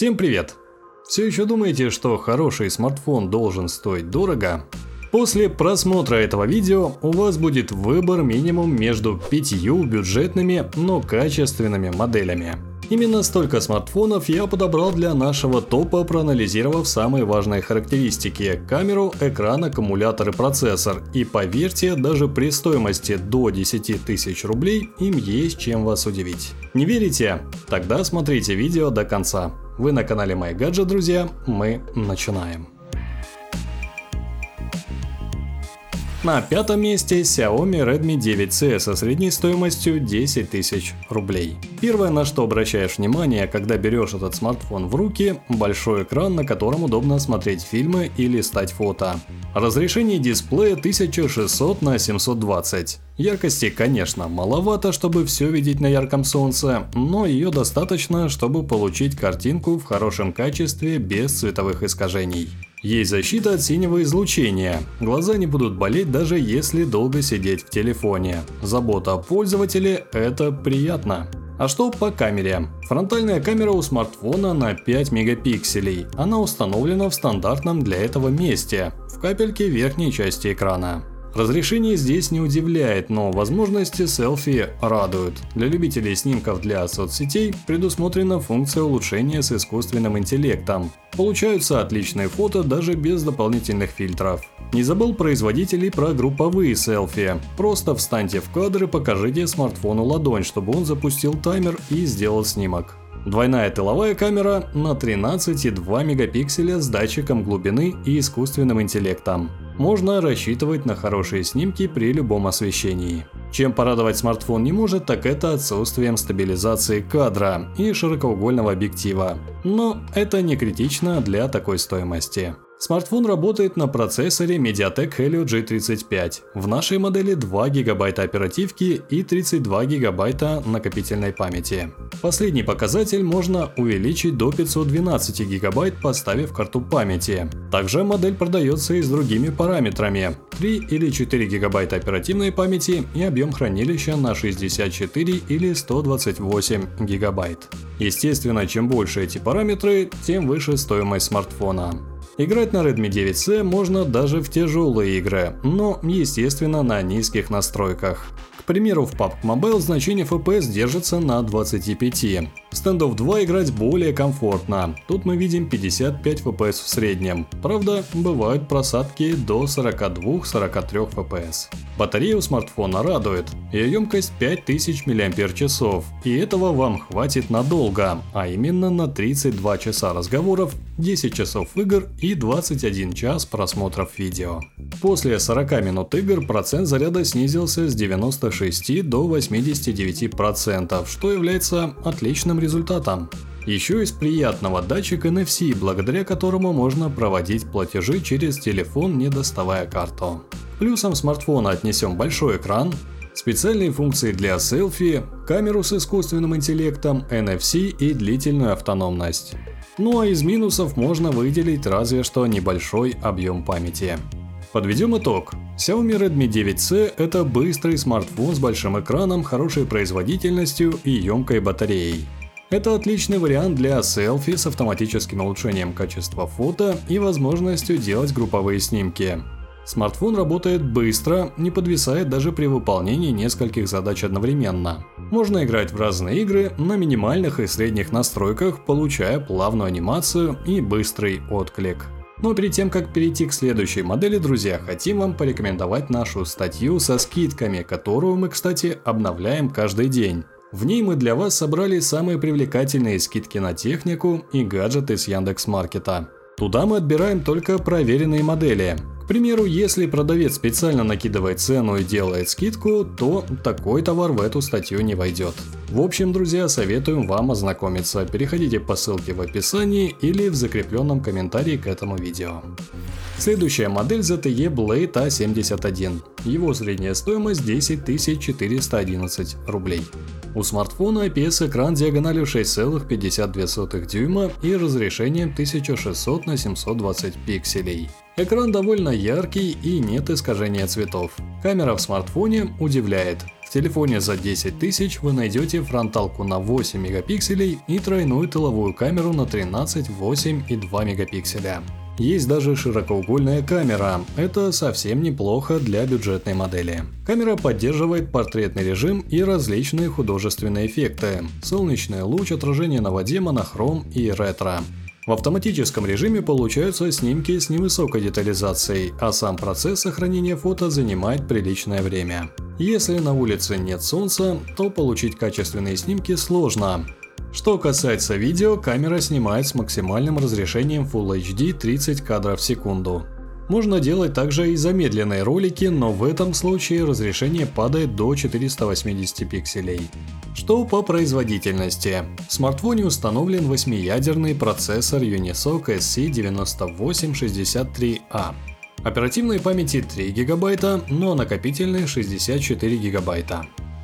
Всем привет! Все еще думаете, что хороший смартфон должен стоить дорого? После просмотра этого видео у вас будет выбор минимум между пятью бюджетными, но качественными моделями. Именно столько смартфонов я подобрал для нашего топа, проанализировав самые важные характеристики – камеру, экран, аккумулятор и процессор. И поверьте, даже при стоимости до 10 тысяч рублей им есть чем вас удивить. Не верите? Тогда смотрите видео до конца. Вы на канале MyGadget, друзья, мы начинаем. На пятом месте Xiaomi Redmi 9C со средней стоимостью 10 тысяч рублей. Первое, на что обращаешь внимание, когда берешь этот смартфон в руки – большой экран, на котором удобно смотреть фильмы и листать фото. Разрешение дисплея 1600 на 720. Яркости, конечно, маловато, чтобы все видеть на ярком солнце, но ее достаточно, чтобы получить картинку в хорошем качестве без цветовых искажений. Есть защита от синего излучения. Глаза не будут болеть даже если долго сидеть в телефоне. Забота о пользователе – это приятно. А что по камере? Фронтальная камера у смартфона на 5 мегапикселей. Она установлена в стандартном для этого месте, в капельке верхней части экрана. Разрешение здесь не удивляет, но возможности селфи радуют. Для любителей снимков для соцсетей предусмотрена функция улучшения с искусственным интеллектом. Получаются отличные фото даже без дополнительных фильтров. Не забыл производитель и про групповые селфи. Просто встаньте в кадр и покажите смартфону ладонь, чтобы он запустил таймер и сделал снимок. Двойная тыловая камера на 13,2 мегапикселя с датчиком глубины и искусственным интеллектом можно рассчитывать на хорошие снимки при любом освещении. Чем порадовать смартфон не может, так это отсутствием стабилизации кадра и широкоугольного объектива. Но это не критично для такой стоимости. Смартфон работает на процессоре MediaTek Helio G35. В нашей модели 2 ГБ оперативки и 32 ГБ накопительной памяти. Последний показатель можно увеличить до 512 ГБ, поставив карту памяти. Также модель продается и с другими параметрами. 3 или 4 ГБ оперативной памяти и объем хранилища на 64 или 128 ГБ. Естественно, чем больше эти параметры, тем выше стоимость смартфона. Играть на Redmi 9C можно даже в тяжелые игры, но естественно на низких настройках. К примеру, в PUBG Mobile значение FPS держится на 25. В Standoff 2 играть более комфортно. Тут мы видим 55 FPS в среднем. Правда, бывают просадки до 42-43 FPS. Батарея у смартфона радует. Ее емкость 5000 мАч. И этого вам хватит надолго, а именно на 32 часа разговоров, 10 часов игр и 21 час просмотров видео. После 40 минут игр процент заряда снизился с 96 до 89%, что является отличным результатом. Еще из приятного датчик NFC, благодаря которому можно проводить платежи через телефон, не доставая карту. Плюсом смартфона отнесем большой экран, специальные функции для селфи, камеру с искусственным интеллектом, NFC и длительную автономность. Ну а из минусов можно выделить разве что небольшой объем памяти. Подведем итог. Xiaomi Redmi 9C – это быстрый смартфон с большим экраном, хорошей производительностью и емкой батареей. Это отличный вариант для селфи с автоматическим улучшением качества фото и возможностью делать групповые снимки. Смартфон работает быстро, не подвисает даже при выполнении нескольких задач одновременно. Можно играть в разные игры на минимальных и средних настройках, получая плавную анимацию и быстрый отклик. Но перед тем, как перейти к следующей модели, друзья, хотим вам порекомендовать нашу статью со скидками, которую мы, кстати, обновляем каждый день. В ней мы для вас собрали самые привлекательные скидки на технику и гаджеты с Яндекс.Маркета. Туда мы отбираем только проверенные модели. К примеру, если продавец специально накидывает цену и делает скидку, то такой товар в эту статью не войдет. В общем, друзья, советуем вам ознакомиться. Переходите по ссылке в описании или в закрепленном комментарии к этому видео. Следующая модель ZTE Blade A71. Его средняя стоимость 10 411 рублей. У смартфона IPS-экран диагональю 6,52 дюйма и разрешением 1600 на 720 пикселей. Экран довольно яркий и нет искажения цветов. Камера в смартфоне удивляет. В телефоне за 10 тысяч вы найдете фронталку на 8 мегапикселей и тройную тыловую камеру на 13, 8 и 2 мегапикселя. Есть даже широкоугольная камера, это совсем неплохо для бюджетной модели. Камера поддерживает портретный режим и различные художественные эффекты. Солнечный луч, отражение на воде, монохром и ретро. В автоматическом режиме получаются снимки с невысокой детализацией, а сам процесс сохранения фото занимает приличное время. Если на улице нет солнца, то получить качественные снимки сложно. Что касается видео, камера снимает с максимальным разрешением Full HD 30 кадров в секунду. Можно делать также и замедленные ролики, но в этом случае разрешение падает до 480 пикселей. Что по производительности. В смартфоне установлен 8-ядерный процессор Unisoc SC9863A. Оперативной памяти 3 ГБ, но накопительной 64 ГБ.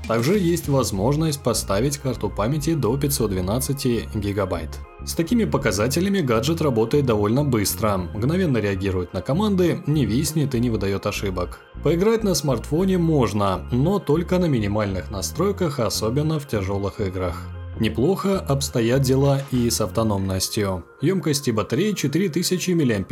Также есть возможность поставить карту памяти до 512 гигабайт. С такими показателями гаджет работает довольно быстро, мгновенно реагирует на команды, не виснет и не выдает ошибок. Поиграть на смартфоне можно, но только на минимальных настройках, особенно в тяжелых играх. Неплохо обстоят дела и с автономностью. Емкости батареи 4000 мАч,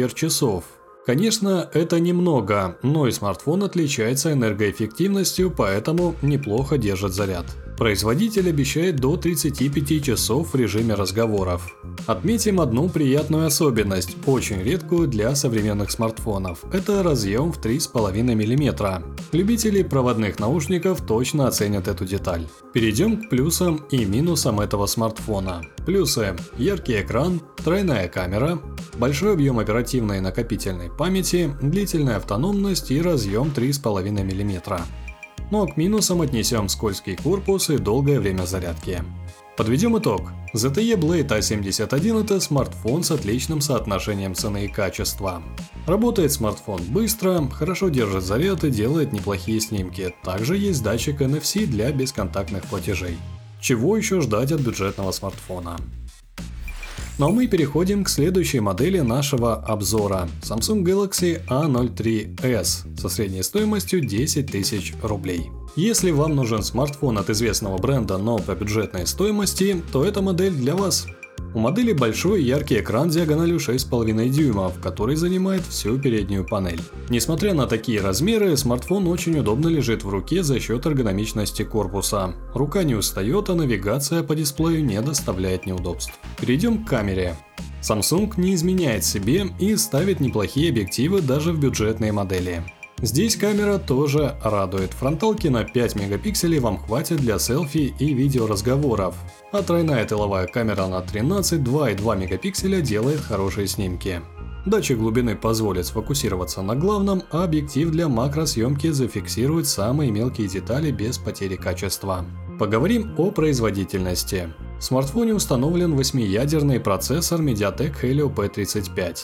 Конечно, это немного, но и смартфон отличается энергоэффективностью, поэтому неплохо держит заряд. Производитель обещает до 35 часов в режиме разговоров. Отметим одну приятную особенность, очень редкую для современных смартфонов. Это разъем в 3,5 мм. Любители проводных наушников точно оценят эту деталь. Перейдем к плюсам и минусам этого смартфона. Плюсы. Яркий экран, тройная камера, большой объем оперативной и накопительной памяти, длительная автономность и разъем 3,5 мм но к минусам отнесем скользкий корпус и долгое время зарядки. Подведем итог. ZTE Blade A71 это смартфон с отличным соотношением цены и качества. Работает смартфон быстро, хорошо держит заряд и делает неплохие снимки. Также есть датчик NFC для бесконтактных платежей. Чего еще ждать от бюджетного смартфона? Ну а мы переходим к следующей модели нашего обзора – Samsung Galaxy A03s со средней стоимостью 10 тысяч рублей. Если вам нужен смартфон от известного бренда, но по бюджетной стоимости, то эта модель для вас. У модели большой яркий экран диагональю 6,5 дюймов, который занимает всю переднюю панель. Несмотря на такие размеры, смартфон очень удобно лежит в руке за счет эргономичности корпуса. Рука не устает, а навигация по дисплею не доставляет неудобств. Перейдем к камере. Samsung не изменяет себе и ставит неплохие объективы даже в бюджетные модели. Здесь камера тоже радует. Фронталки на 5 мегапикселей вам хватит для селфи и видеоразговоров. А тройная тыловая камера на 13, 2,2 мегапикселя делает хорошие снимки. Датчик глубины позволит сфокусироваться на главном, а объектив для макросъемки зафиксирует самые мелкие детали без потери качества. Поговорим о производительности. В смартфоне установлен 8-ядерный процессор MediaTek Helio P35.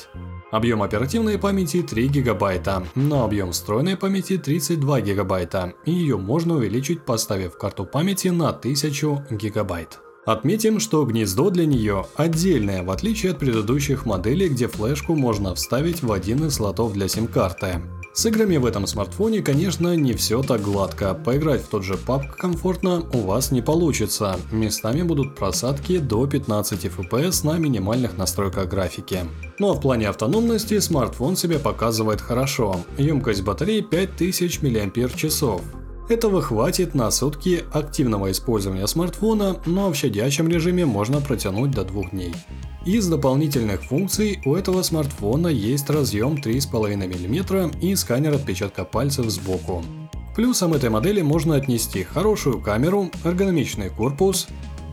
Объем оперативной памяти 3 гигабайта, но объем встроенной памяти 32 гигабайта, и ее можно увеличить, поставив карту памяти на 1000 гигабайт. Отметим, что гнездо для нее отдельное, в отличие от предыдущих моделей, где флешку можно вставить в один из слотов для сим-карты. С играми в этом смартфоне, конечно, не все так гладко. Поиграть в тот же PUBG комфортно у вас не получится. Местами будут просадки до 15 FPS на минимальных настройках графики. Ну а в плане автономности смартфон себя показывает хорошо. Емкость батареи 5000 мАч. Этого хватит на сутки активного использования смартфона, но в щадящем режиме можно протянуть до двух дней. Из дополнительных функций у этого смартфона есть разъем 3,5 мм и сканер отпечатка пальцев сбоку. Плюсом этой модели можно отнести хорошую камеру, эргономичный корпус,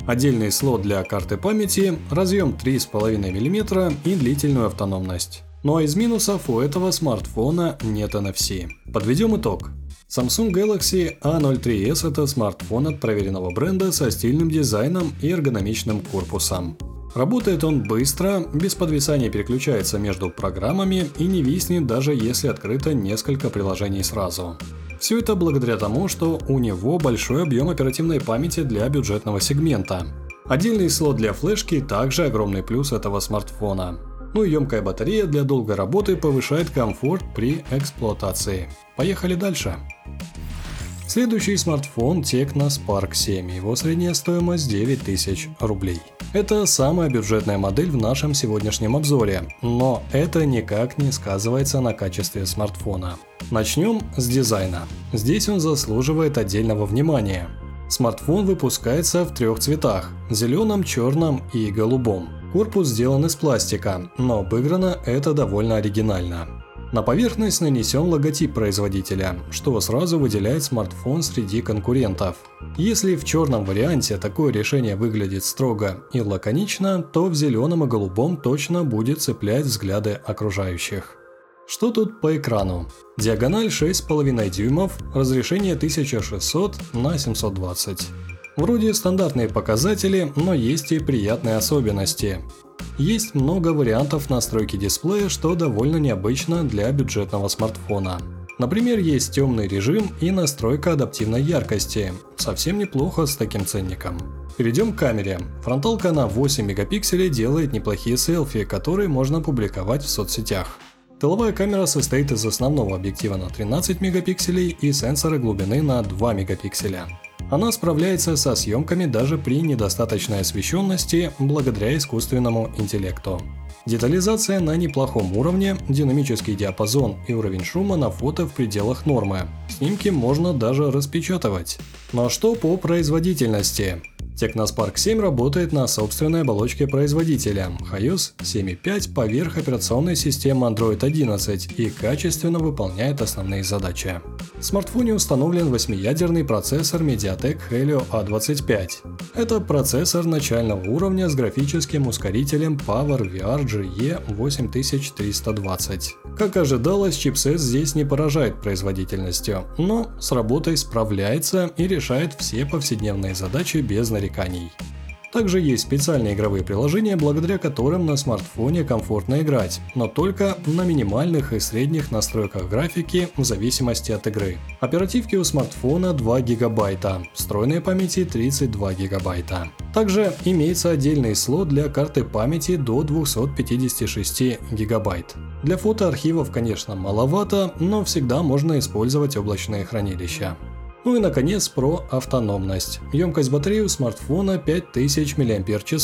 отдельный слот для карты памяти, разъем 3,5 мм и длительную автономность. А из минусов у этого смартфона нет NFC. Подведем итог. Samsung Galaxy A03s – это смартфон от проверенного бренда со стильным дизайном и эргономичным корпусом. Работает он быстро, без подвисания переключается между программами и не виснет даже если открыто несколько приложений сразу. Все это благодаря тому, что у него большой объем оперативной памяти для бюджетного сегмента. Отдельный слот для флешки также огромный плюс этого смартфона. Ну и емкая батарея для долгой работы повышает комфорт при эксплуатации. Поехали дальше. Следующий смартфон Tecno Spark 7, его средняя стоимость 9000 рублей. Это самая бюджетная модель в нашем сегодняшнем обзоре, но это никак не сказывается на качестве смартфона. Начнем с дизайна. Здесь он заслуживает отдельного внимания. Смартфон выпускается в трех цветах – зеленом, черном и голубом. Корпус сделан из пластика, но обыграно это довольно оригинально. На поверхность нанесен логотип производителя, что сразу выделяет смартфон среди конкурентов. Если в черном варианте такое решение выглядит строго и лаконично, то в зеленом и голубом точно будет цеплять взгляды окружающих. Что тут по экрану? Диагональ 6,5 дюймов, разрешение 1600 на 720. Вроде стандартные показатели, но есть и приятные особенности. Есть много вариантов настройки дисплея, что довольно необычно для бюджетного смартфона. Например, есть темный режим и настройка адаптивной яркости. Совсем неплохо с таким ценником. Перейдем к камере. Фронталка на 8 мегапикселей делает неплохие селфи, которые можно публиковать в соцсетях. Тыловая камера состоит из основного объектива на 13 мегапикселей и сенсора глубины на 2 мегапикселя. Она справляется со съемками даже при недостаточной освещенности благодаря искусственному интеллекту. Детализация на неплохом уровне, динамический диапазон и уровень шума на фото в пределах нормы. Снимки можно даже распечатывать. Но что по производительности? Technospark 7 работает на собственной оболочке производителя iOS 7.5 поверх операционной системы Android 11 и качественно выполняет основные задачи. В смартфоне установлен 8-ядерный процессор MediaTek Helio A25. Это процессор начального уровня с графическим ускорителем PowerVR GE 8320. Как ожидалось, чипсет здесь не поражает производительностью, но с работой справляется и решает все повседневные задачи без нареканий нареканий. Также есть специальные игровые приложения, благодаря которым на смартфоне комфортно играть, но только на минимальных и средних настройках графики в зависимости от игры. Оперативки у смартфона 2 гигабайта, встроенной памяти 32 гигабайта. Также имеется отдельный слот для карты памяти до 256 гигабайт. Для фотоархивов, конечно, маловато, но всегда можно использовать облачные хранилища. Ну и наконец про автономность. Емкость батареи у смартфона 5000 мАч.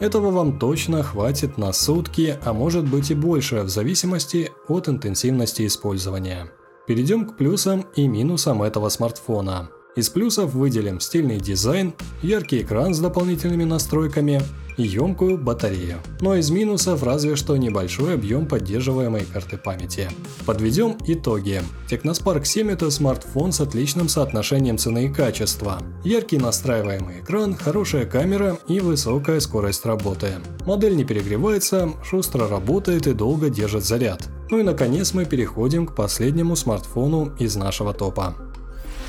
Этого вам точно хватит на сутки, а может быть и больше, в зависимости от интенсивности использования. Перейдем к плюсам и минусам этого смартфона. Из плюсов выделим стильный дизайн, яркий экран с дополнительными настройками, и емкую батарею. Но из минусов разве что небольшой объем поддерживаемой карты памяти. Подведем итоги. Technospark 7 это смартфон с отличным соотношением цены и качества. Яркий настраиваемый экран, хорошая камера и высокая скорость работы. Модель не перегревается, шустро работает и долго держит заряд. Ну и наконец мы переходим к последнему смартфону из нашего топа.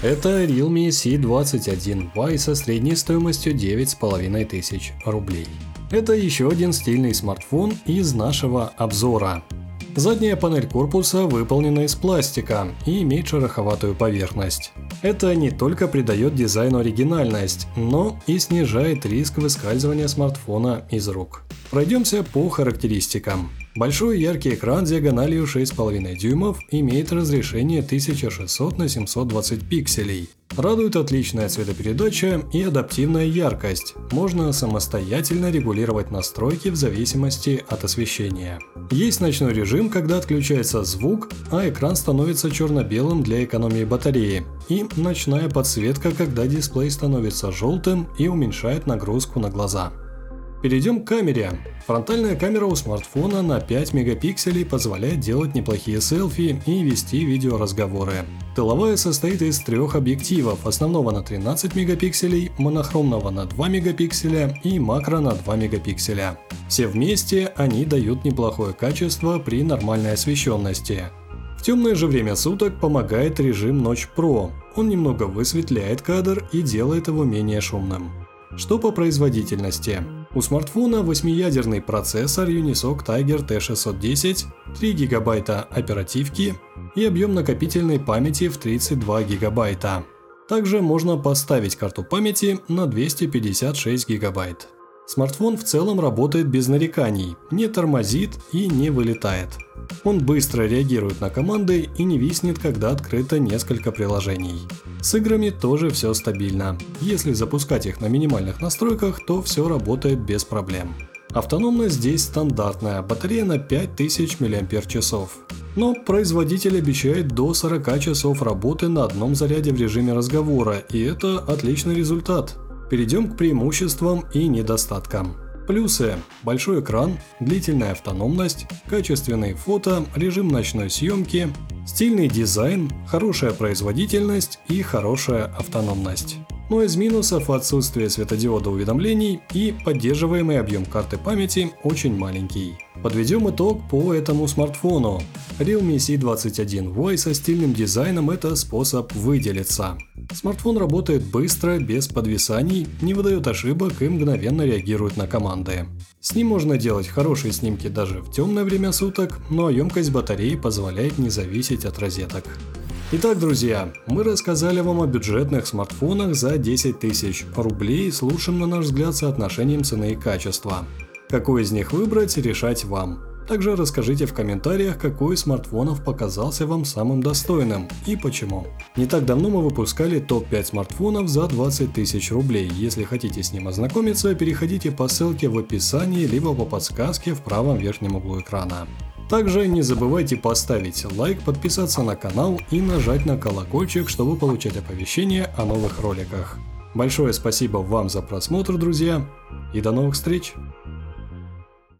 Это Realme C21Y со средней стоимостью 9500 рублей. Это еще один стильный смартфон из нашего обзора. Задняя панель корпуса выполнена из пластика и имеет шероховатую поверхность. Это не только придает дизайну оригинальность, но и снижает риск выскальзывания смартфона из рук. Пройдемся по характеристикам. Большой яркий экран диагональю 6,5 дюймов имеет разрешение 1600 на 720 пикселей. Радует отличная цветопередача и адаптивная яркость. Можно самостоятельно регулировать настройки в зависимости от освещения. Есть ночной режим, когда отключается звук, а экран становится черно-белым для экономии батареи. И ночная подсветка, когда дисплей становится желтым и уменьшает нагрузку на глаза. Перейдем к камере. Фронтальная камера у смартфона на 5 мегапикселей позволяет делать неплохие селфи и вести видеоразговоры. Тыловая состоит из трех объективов, основного на 13 мегапикселей, монохромного на 2 мегапикселя и макро на 2 мегапикселя. Все вместе они дают неплохое качество при нормальной освещенности. В темное же время суток помогает режим Ночь Pro. Он немного высветляет кадр и делает его менее шумным. Что по производительности? У смартфона 8-ядерный процессор Unisoc Tiger T610, 3 ГБ оперативки и объем накопительной памяти в 32 ГБ. Также можно поставить карту памяти на 256 ГБ. Смартфон в целом работает без нареканий, не тормозит и не вылетает. Он быстро реагирует на команды и не виснет, когда открыто несколько приложений. С играми тоже все стабильно. Если запускать их на минимальных настройках, то все работает без проблем. Автономность здесь стандартная, батарея на 5000 мАч. Но производитель обещает до 40 часов работы на одном заряде в режиме разговора, и это отличный результат. Перейдем к преимуществам и недостаткам. Плюсы – большой экран, длительная автономность, качественные фото, режим ночной съемки, стильный дизайн, хорошая производительность и хорошая автономность. Но из минусов отсутствие светодиода уведомлений и поддерживаемый объем карты памяти очень маленький. Подведем итог по этому смартфону. Realme C21Y со стильным дизайном – это способ выделиться. Смартфон работает быстро, без подвисаний, не выдает ошибок и мгновенно реагирует на команды. С ним можно делать хорошие снимки даже в темное время суток, но емкость батареи позволяет не зависеть от розеток. Итак, друзья, мы рассказали вам о бюджетных смартфонах за 10 тысяч рублей с лучшим, на наш взгляд, соотношением цены и качества. Какой из них выбрать, решать вам. Также расскажите в комментариях, какой из смартфонов показался вам самым достойным и почему. Не так давно мы выпускали топ-5 смартфонов за 20 тысяч рублей. Если хотите с ним ознакомиться, переходите по ссылке в описании, либо по подсказке в правом верхнем углу экрана. Также не забывайте поставить лайк, подписаться на канал и нажать на колокольчик, чтобы получать оповещения о новых роликах. Большое спасибо вам за просмотр, друзья, и до новых встреч!